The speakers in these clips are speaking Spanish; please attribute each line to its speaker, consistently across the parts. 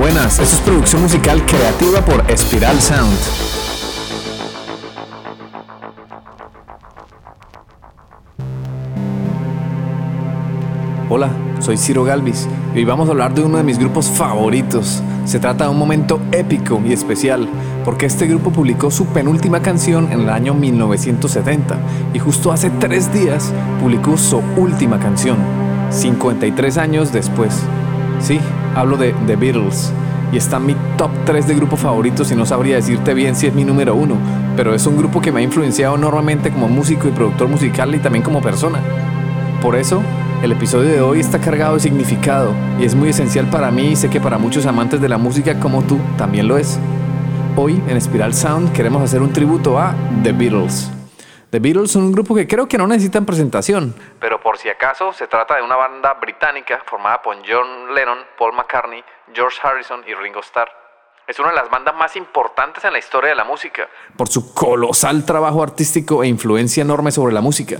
Speaker 1: buenas. Esto es producción musical creativa por Espiral Sound. Hola, soy Ciro Galvis y hoy vamos a hablar de uno de mis grupos favoritos. Se trata de un momento épico y especial, porque este grupo publicó su penúltima canción en el año 1970 y justo hace tres días publicó su última canción, 53 años después. Sí, hablo de The Beatles y está en mi top 3 de grupos favoritos y no sabría decirte bien si es mi número uno, pero es un grupo que me ha influenciado enormemente como músico y productor musical y también como persona. Por eso, el episodio de hoy está cargado de significado y es muy esencial para mí y sé que para muchos amantes de la música como tú también lo es. Hoy en Spiral Sound queremos hacer un tributo a The Beatles. The Beatles son un grupo que creo que no necesitan presentación, pero por si acaso se trata de una banda británica formada por John Lennon, Paul McCartney, George Harrison y Ringo Starr. Es una de las bandas más importantes en la historia de la música, por su colosal trabajo artístico e influencia enorme sobre la música.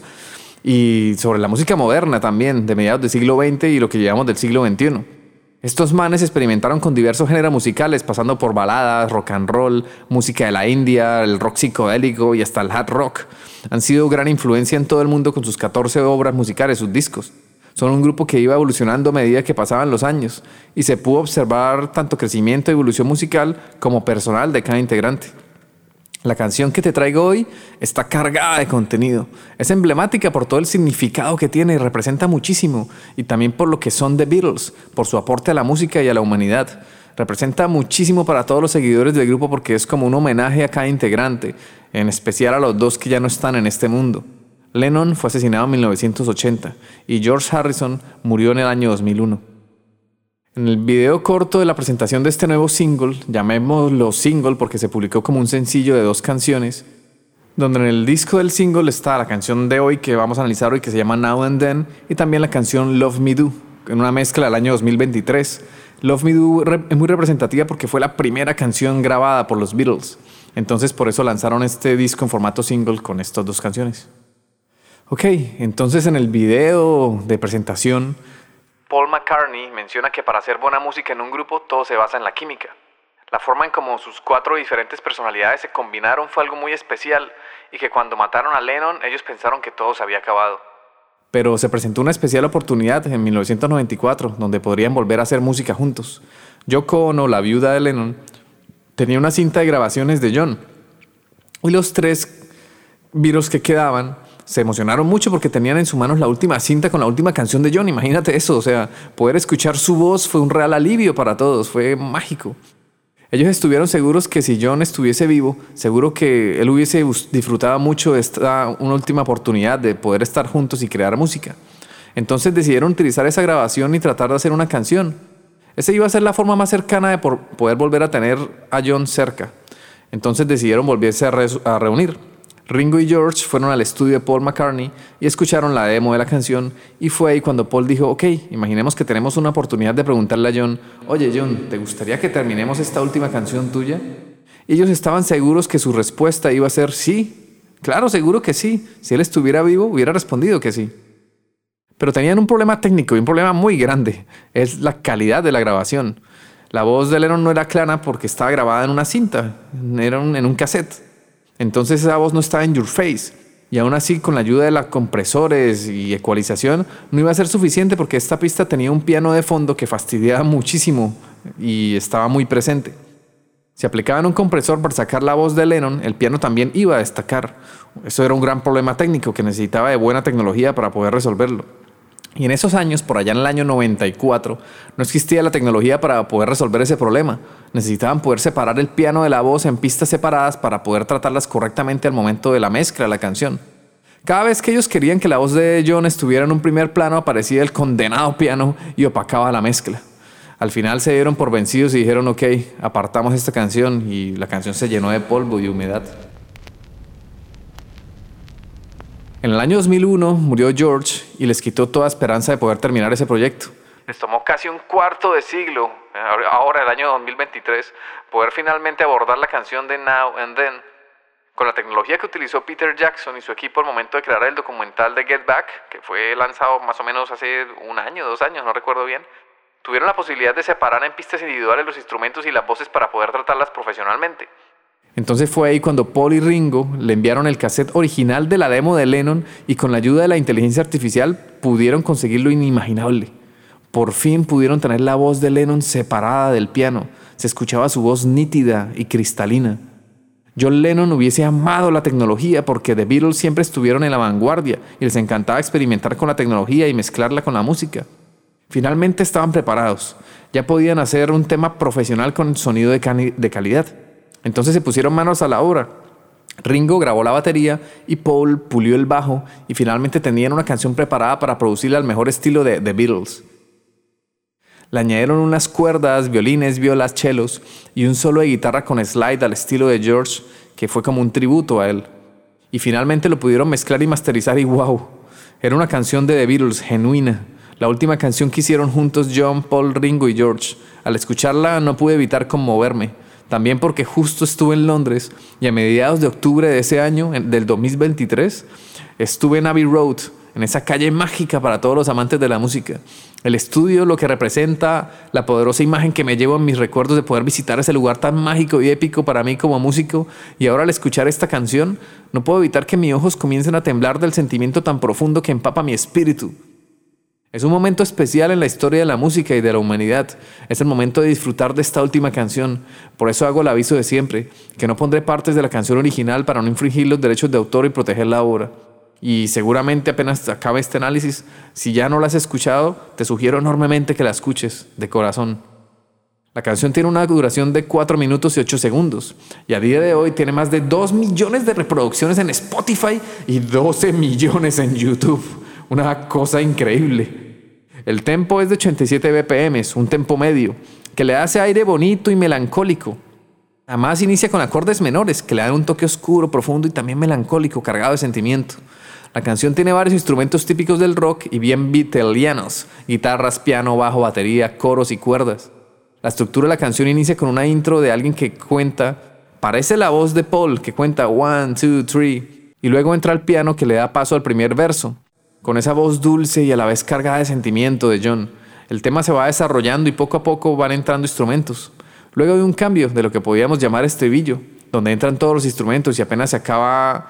Speaker 1: Y sobre la música moderna también, de mediados del siglo XX y lo que llevamos del siglo XXI. Estos manes experimentaron con diversos géneros musicales, pasando por baladas, rock and roll, música de la India, el rock psicodélico y hasta el hard rock. Han sido gran influencia en todo el mundo con sus 14 obras musicales, sus discos. Son un grupo que iba evolucionando a medida que pasaban los años y se pudo observar tanto crecimiento y evolución musical como personal de cada integrante. La canción que te traigo hoy está cargada de contenido. Es emblemática por todo el significado que tiene y representa muchísimo. Y también por lo que son The Beatles, por su aporte a la música y a la humanidad. Representa muchísimo para todos los seguidores del grupo porque es como un homenaje a cada integrante, en especial a los dos que ya no están en este mundo. Lennon fue asesinado en 1980 y George Harrison murió en el año 2001. En el video corto de la presentación de este nuevo single, llamémoslo single porque se publicó como un sencillo de dos canciones, donde en el disco del single está la canción de hoy que vamos a analizar hoy que se llama Now and Then y también la canción Love Me Do, en una mezcla del año 2023. Love Me Do es muy representativa porque fue la primera canción grabada por los Beatles, entonces por eso lanzaron este disco en formato single con estas dos canciones. Ok, entonces en el video de presentación Paul McCartney menciona que para hacer buena música en un grupo todo se basa en la química. La forma en cómo sus cuatro diferentes personalidades se combinaron fue algo muy especial y que cuando mataron a Lennon ellos pensaron que todo se había acabado. Pero se presentó una especial oportunidad en 1994 donde podrían volver a hacer música juntos. Yoko Ono, la viuda de Lennon, tenía una cinta de grabaciones de John y los tres virus que quedaban se emocionaron mucho porque tenían en sus manos la última cinta con la última canción de John. Imagínate eso, o sea, poder escuchar su voz fue un real alivio para todos, fue mágico. Ellos estuvieron seguros que si John estuviese vivo, seguro que él hubiese disfrutado mucho de esta una última oportunidad de poder estar juntos y crear música. Entonces decidieron utilizar esa grabación y tratar de hacer una canción. Esa iba a ser la forma más cercana de poder volver a tener a John cerca. Entonces decidieron volverse a reunir. Ringo y George fueron al estudio de Paul McCartney y escucharon la demo de la canción y fue ahí cuando Paul dijo, ok, imaginemos que tenemos una oportunidad de preguntarle a John, oye John, ¿te gustaría que terminemos esta última canción tuya? Ellos estaban seguros que su respuesta iba a ser sí, claro, seguro que sí, si él estuviera vivo hubiera respondido que sí. Pero tenían un problema técnico y un problema muy grande, es la calidad de la grabación. La voz de Lennon no era clara porque estaba grabada en una cinta, era en un cassette. Entonces esa voz no estaba en your face. Y aún así, con la ayuda de los compresores y ecualización, no iba a ser suficiente porque esta pista tenía un piano de fondo que fastidiaba muchísimo y estaba muy presente. Si aplicaban un compresor para sacar la voz de Lennon, el piano también iba a destacar. Eso era un gran problema técnico que necesitaba de buena tecnología para poder resolverlo. Y en esos años, por allá en el año 94, no existía la tecnología para poder resolver ese problema. Necesitaban poder separar el piano de la voz en pistas separadas para poder tratarlas correctamente al momento de la mezcla de la canción. Cada vez que ellos querían que la voz de John estuviera en un primer plano, aparecía el condenado piano y opacaba la mezcla. Al final se dieron por vencidos y dijeron, ok, apartamos esta canción y la canción se llenó de polvo y humedad. En el año 2001 murió George y les quitó toda esperanza de poder terminar ese proyecto. Les tomó casi un cuarto de siglo, ahora el año 2023, poder finalmente abordar la canción de Now and Then. Con la tecnología que utilizó Peter Jackson y su equipo al momento de crear el documental de Get Back, que fue lanzado más o menos hace un año, dos años, no recuerdo bien, tuvieron la posibilidad de separar en pistas individuales los instrumentos y las voces para poder tratarlas profesionalmente. Entonces fue ahí cuando Paul y Ringo le enviaron el cassette original de la demo de Lennon y con la ayuda de la inteligencia artificial pudieron conseguir lo inimaginable. Por fin pudieron tener la voz de Lennon separada del piano. Se escuchaba su voz nítida y cristalina. John Lennon hubiese amado la tecnología porque The Beatles siempre estuvieron en la vanguardia y les encantaba experimentar con la tecnología y mezclarla con la música. Finalmente estaban preparados. Ya podían hacer un tema profesional con sonido de, de calidad. Entonces se pusieron manos a la obra. Ringo grabó la batería y Paul pulió el bajo y finalmente tenían una canción preparada para producirla al mejor estilo de The Beatles. Le añadieron unas cuerdas, violines, violas, chelos y un solo de guitarra con slide al estilo de George, que fue como un tributo a él. Y finalmente lo pudieron mezclar y masterizar y wow, era una canción de The Beatles genuina, la última canción que hicieron juntos John, Paul, Ringo y George. Al escucharla no pude evitar conmoverme. También porque justo estuve en Londres y a mediados de octubre de ese año, del 2023, estuve en Abbey Road, en esa calle mágica para todos los amantes de la música. El estudio, lo que representa la poderosa imagen que me llevo en mis recuerdos de poder visitar ese lugar tan mágico y épico para mí como músico, y ahora al escuchar esta canción, no puedo evitar que mis ojos comiencen a temblar del sentimiento tan profundo que empapa mi espíritu. Es un momento especial en la historia de la música y de la humanidad. Es el momento de disfrutar de esta última canción. Por eso hago el aviso de siempre, que no pondré partes de la canción original para no infringir los derechos de autor y proteger la obra. Y seguramente apenas acabe este análisis, si ya no la has escuchado, te sugiero enormemente que la escuches de corazón. La canción tiene una duración de 4 minutos y 8 segundos y a día de hoy tiene más de 2 millones de reproducciones en Spotify y 12 millones en YouTube. Una cosa increíble. El tempo es de 87 BPM, un tempo medio, que le hace aire bonito y melancólico. Además inicia con acordes menores, que le dan un toque oscuro, profundo y también melancólico, cargado de sentimiento. La canción tiene varios instrumentos típicos del rock y bien beatleianos, guitarras, piano, bajo, batería, coros y cuerdas. La estructura de la canción inicia con una intro de alguien que cuenta, parece la voz de Paul, que cuenta one, two, three, y luego entra el piano que le da paso al primer verso con esa voz dulce y a la vez cargada de sentimiento de John. El tema se va desarrollando y poco a poco van entrando instrumentos. Luego hay un cambio de lo que podíamos llamar estribillo, donde entran todos los instrumentos y apenas se acaba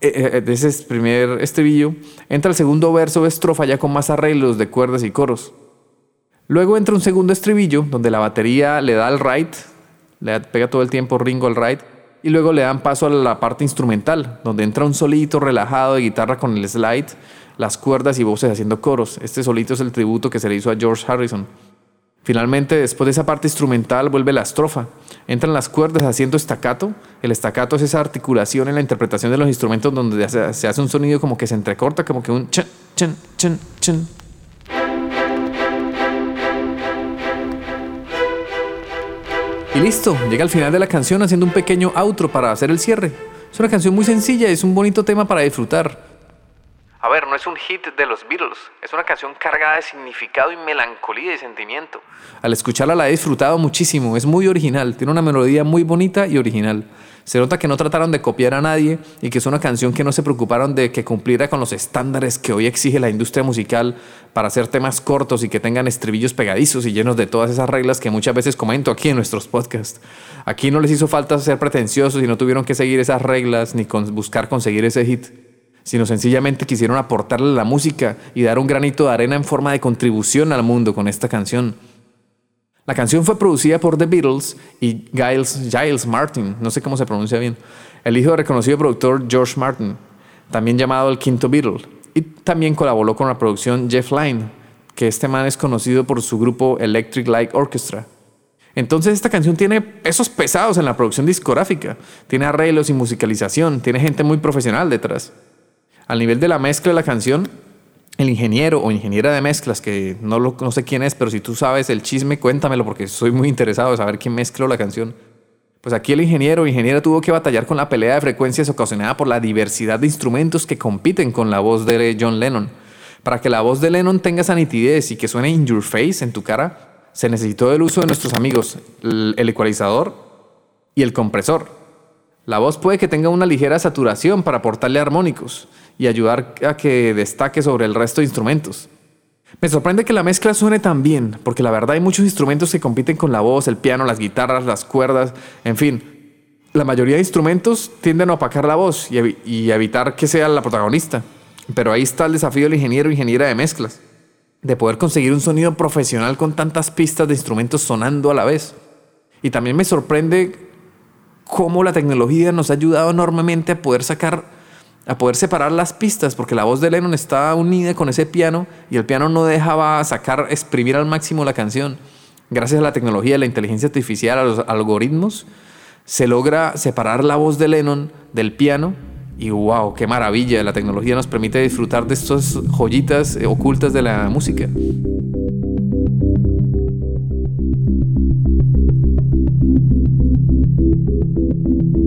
Speaker 1: eh, eh, de ese primer estribillo, entra el segundo verso de estrofa ya con más arreglos de cuerdas y coros. Luego entra un segundo estribillo donde la batería le da el ride, le pega todo el tiempo Ringo al ride, y luego le dan paso a la parte instrumental, donde entra un solito relajado de guitarra con el slide, las cuerdas y voces haciendo coros. Este solito es el tributo que se le hizo a George Harrison. Finalmente, después de esa parte instrumental, vuelve la estrofa. Entran las cuerdas haciendo estacato. El estacato es esa articulación en la interpretación de los instrumentos donde se hace un sonido como que se entrecorta, como que un chen, chen, chen, chen. Y listo, llega al final de la canción haciendo un pequeño outro para hacer el cierre. Es una canción muy sencilla es un bonito tema para disfrutar. A ver, no es un hit de los Beatles, es una canción cargada de significado y melancolía y sentimiento. Al escucharla la he disfrutado muchísimo, es muy original, tiene una melodía muy bonita y original. Se nota que no trataron de copiar a nadie y que es una canción que no se preocuparon de que cumpliera con los estándares que hoy exige la industria musical para hacer temas cortos y que tengan estribillos pegadizos y llenos de todas esas reglas que muchas veces comento aquí en nuestros podcasts. Aquí no les hizo falta ser pretenciosos y no tuvieron que seguir esas reglas ni buscar conseguir ese hit sino sencillamente quisieron aportarle la música y dar un granito de arena en forma de contribución al mundo con esta canción. La canción fue producida por The Beatles y Giles, Giles Martin, no sé cómo se pronuncia bien, el hijo del reconocido productor George Martin, también llamado el quinto Beatle, y también colaboró con la producción Jeff Lynne, que este man es conocido por su grupo Electric Light Orchestra. Entonces esta canción tiene pesos pesados en la producción discográfica, tiene arreglos y musicalización, tiene gente muy profesional detrás. Al nivel de la mezcla de la canción, el ingeniero o ingeniera de mezclas, que no, lo, no sé quién es, pero si tú sabes el chisme, cuéntamelo porque soy muy interesado de saber quién mezcló la canción. Pues aquí el ingeniero o ingeniera tuvo que batallar con la pelea de frecuencias ocasionada por la diversidad de instrumentos que compiten con la voz de John Lennon. Para que la voz de Lennon tenga esa nitidez y que suene in your face, en tu cara, se necesitó el uso de nuestros amigos, el ecualizador y el compresor. La voz puede que tenga una ligera saturación para aportarle armónicos y ayudar a que destaque sobre el resto de instrumentos. Me sorprende que la mezcla suene tan bien, porque la verdad hay muchos instrumentos que compiten con la voz, el piano, las guitarras, las cuerdas, en fin. La mayoría de instrumentos tienden a opacar la voz y, evitar que sea la protagonista. Pero ahí está el desafío del ingeniero o ingeniera de mezclas, de poder conseguir un sonido profesional con tantas pistas de instrumentos sonando a la vez. Y también me sorprende cómo la tecnología nos ha ayudado enormemente a poder sacar a poder separar las pistas, porque la voz de Lennon está unida con ese piano y el piano no dejaba sacar, exprimir al máximo la canción. Gracias a la tecnología, a la inteligencia artificial, a los algoritmos, se logra separar la voz de Lennon del piano y wow, qué maravilla, la tecnología nos permite disfrutar de estas joyitas eh, ocultas de la música.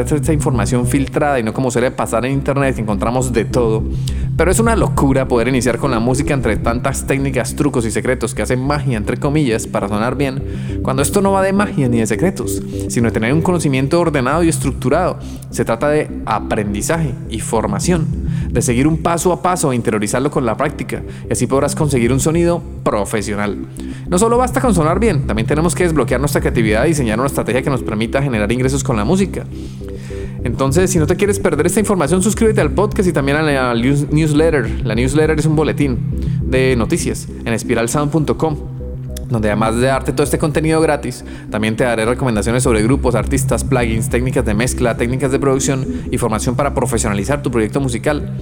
Speaker 1: esta información filtrada y no como suele pasar en internet, encontramos de todo. Pero es una locura poder iniciar con la música entre tantas técnicas, trucos y secretos que hacen magia, entre comillas, para sonar bien, cuando esto no va de magia ni de secretos, sino de tener un conocimiento ordenado y estructurado. Se trata de aprendizaje y formación, de seguir un paso a paso e interiorizarlo con la práctica, y así podrás conseguir un sonido profesional. No solo basta con sonar bien, también tenemos que desbloquear nuestra creatividad y diseñar una estrategia que nos permita generar ingresos con la música. Entonces, si no te quieres perder esta información, suscríbete al podcast y también a la newsletter. La newsletter es un boletín de noticias en espiralsound.com donde además de darte todo este contenido gratis, también te daré recomendaciones sobre grupos, artistas, plugins, técnicas de mezcla, técnicas de producción y formación para profesionalizar tu proyecto musical.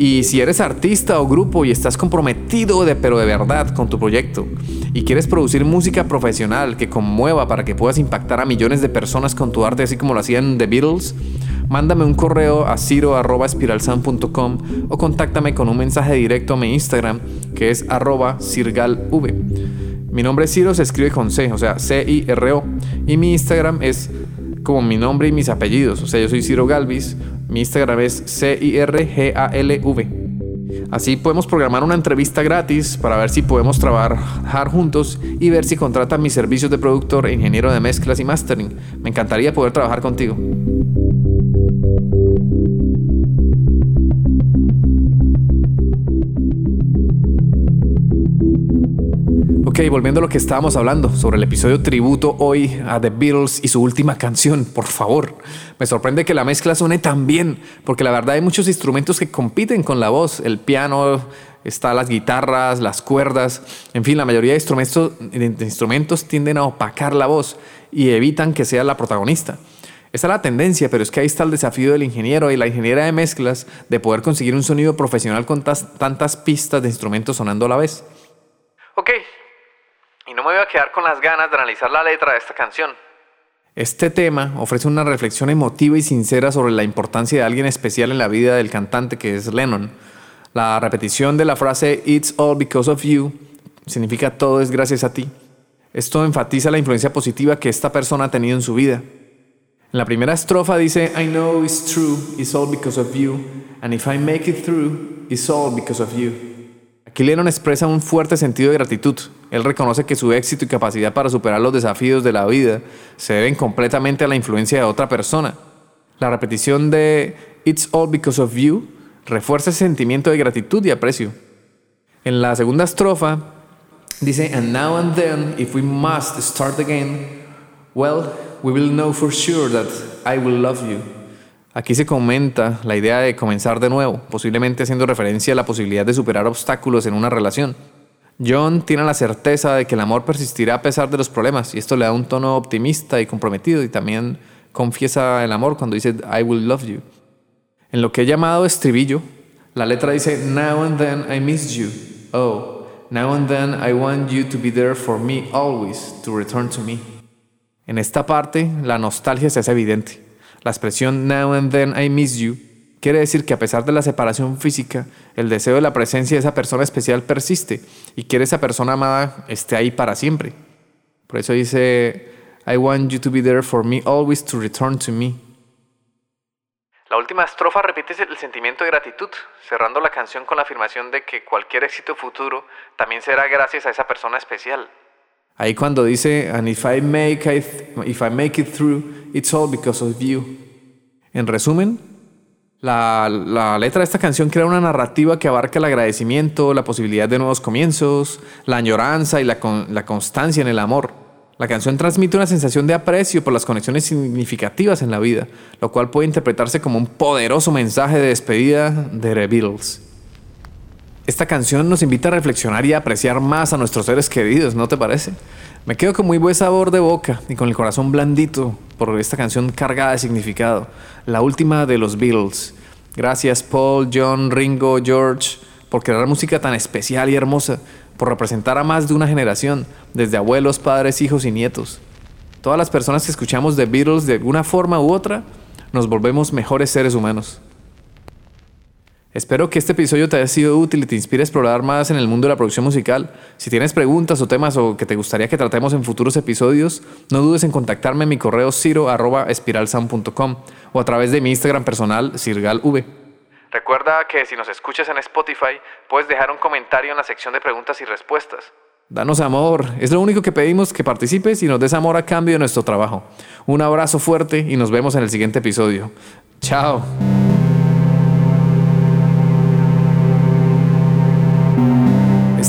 Speaker 1: Y si eres artista o grupo y estás comprometido de pero de verdad con tu proyecto y quieres producir música profesional que conmueva para que puedas impactar a millones de personas con tu arte así como lo hacían The Beatles, mándame un correo a ciro.espiralsan.com o contáctame con un mensaje directo a mi Instagram que es arroba. Mi nombre es Ciro, se escribe con C, o sea, C-I-R-O. Y mi Instagram es como mi nombre y mis apellidos. O sea, yo soy Ciro Galvis mi Instagram es C-I-R-G-A-L-V. Así podemos programar una entrevista gratis para ver si podemos trabajar juntos y ver si contratan mis servicios de productor, ingeniero de mezclas y mastering. Me encantaría poder trabajar contigo. Volviendo a lo que estábamos hablando sobre el episodio tributo hoy a The Beatles y su última canción, por favor. Me sorprende que la mezcla suene tan bien, porque la verdad hay muchos instrumentos que compiten con la voz. El piano, está las guitarras, las cuerdas, en fin, la mayoría de instrumentos, de instrumentos tienden a opacar la voz y evitan que sea la protagonista. Esa es la tendencia, pero es que ahí está el desafío del ingeniero y la ingeniera de mezclas de poder conseguir un sonido profesional con tantas pistas de instrumentos sonando a la vez. Ok, y no me voy a quedar con las ganas de analizar la letra de esta canción. Este tema ofrece una reflexión emotiva y sincera sobre la importancia de alguien especial en la vida del cantante que es Lennon. La repetición de la frase It's all because of you significa todo es gracias a ti. Esto enfatiza la influencia positiva que esta persona ha tenido en su vida. En la primera estrofa dice I know it's true, it's all because of you, and if I make it through, it's all because of you. Aquí Lennon expresa un fuerte sentido de gratitud. Él reconoce que su éxito y capacidad para superar los desafíos de la vida se deben completamente a la influencia de otra persona. La repetición de It's all because of you refuerza ese sentimiento de gratitud y aprecio. En la segunda estrofa dice, And now and then, if we must start again, well, we will know for sure that I will love you. Aquí se comenta la idea de comenzar de nuevo, posiblemente haciendo referencia a la posibilidad de superar obstáculos en una relación. John tiene la certeza de que el amor persistirá a pesar de los problemas y esto le da un tono optimista y comprometido y también confiesa el amor cuando dice I will love you. En lo que he llamado estribillo, la letra dice Now and then I miss you. Oh, now and then I want you to be there for me always, to return to me. En esta parte, la nostalgia se hace evidente. La expresión now and then I miss you Quiere decir que a pesar de la separación física, el deseo de la presencia de esa persona especial persiste y quiere esa persona amada esté ahí para siempre. Por eso dice, I want you to be there for me, always to return to me. La última estrofa repite el sentimiento de gratitud, cerrando la canción con la afirmación de que cualquier éxito futuro también será gracias a esa persona especial. Ahí cuando dice, and if I make it, if I make it through, it's all because of you. En resumen, la, la, letra de esta canción crea una narrativa que abarca el agradecimiento, la posibilidad de nuevos comienzos, la añoranza y la, la constancia en el amor. La canción transmite una sensación de aprecio por las conexiones significativas en la vida, lo cual puede interpretarse como un poderoso mensaje de despedida de The Beatles. Esta canción nos invita a reflexionar y a apreciar más a nuestros seres queridos, ¿no te parece? Me quedo con muy buen sabor de boca y con el corazón blandito por esta canción cargada de significado, la última de los Beatles. Gracias Paul, John, Ringo, George, por crear música tan especial y hermosa por representar a más de una generación, desde abuelos, padres, hijos y nietos. Todas las personas que escuchamos The Beatles de alguna forma u otra, nos volvemos mejores seres humanos. Espero que este episodio te haya sido útil y te inspire a explorar más en el mundo de la producción musical. Si tienes preguntas o temas o que te gustaría que tratemos en futuros episodios, no dudes en contactarme en mi correo ciro.espiralsound.com o a través de mi Instagram personal, sirgalv. Recuerda que si nos escuchas en Spotify, puedes dejar un comentario en la sección de preguntas y respuestas. Danos amor, es lo único que pedimos que participes y nos des amor a cambio de nuestro trabajo. Un abrazo fuerte y nos vemos en el siguiente episodio. Chao.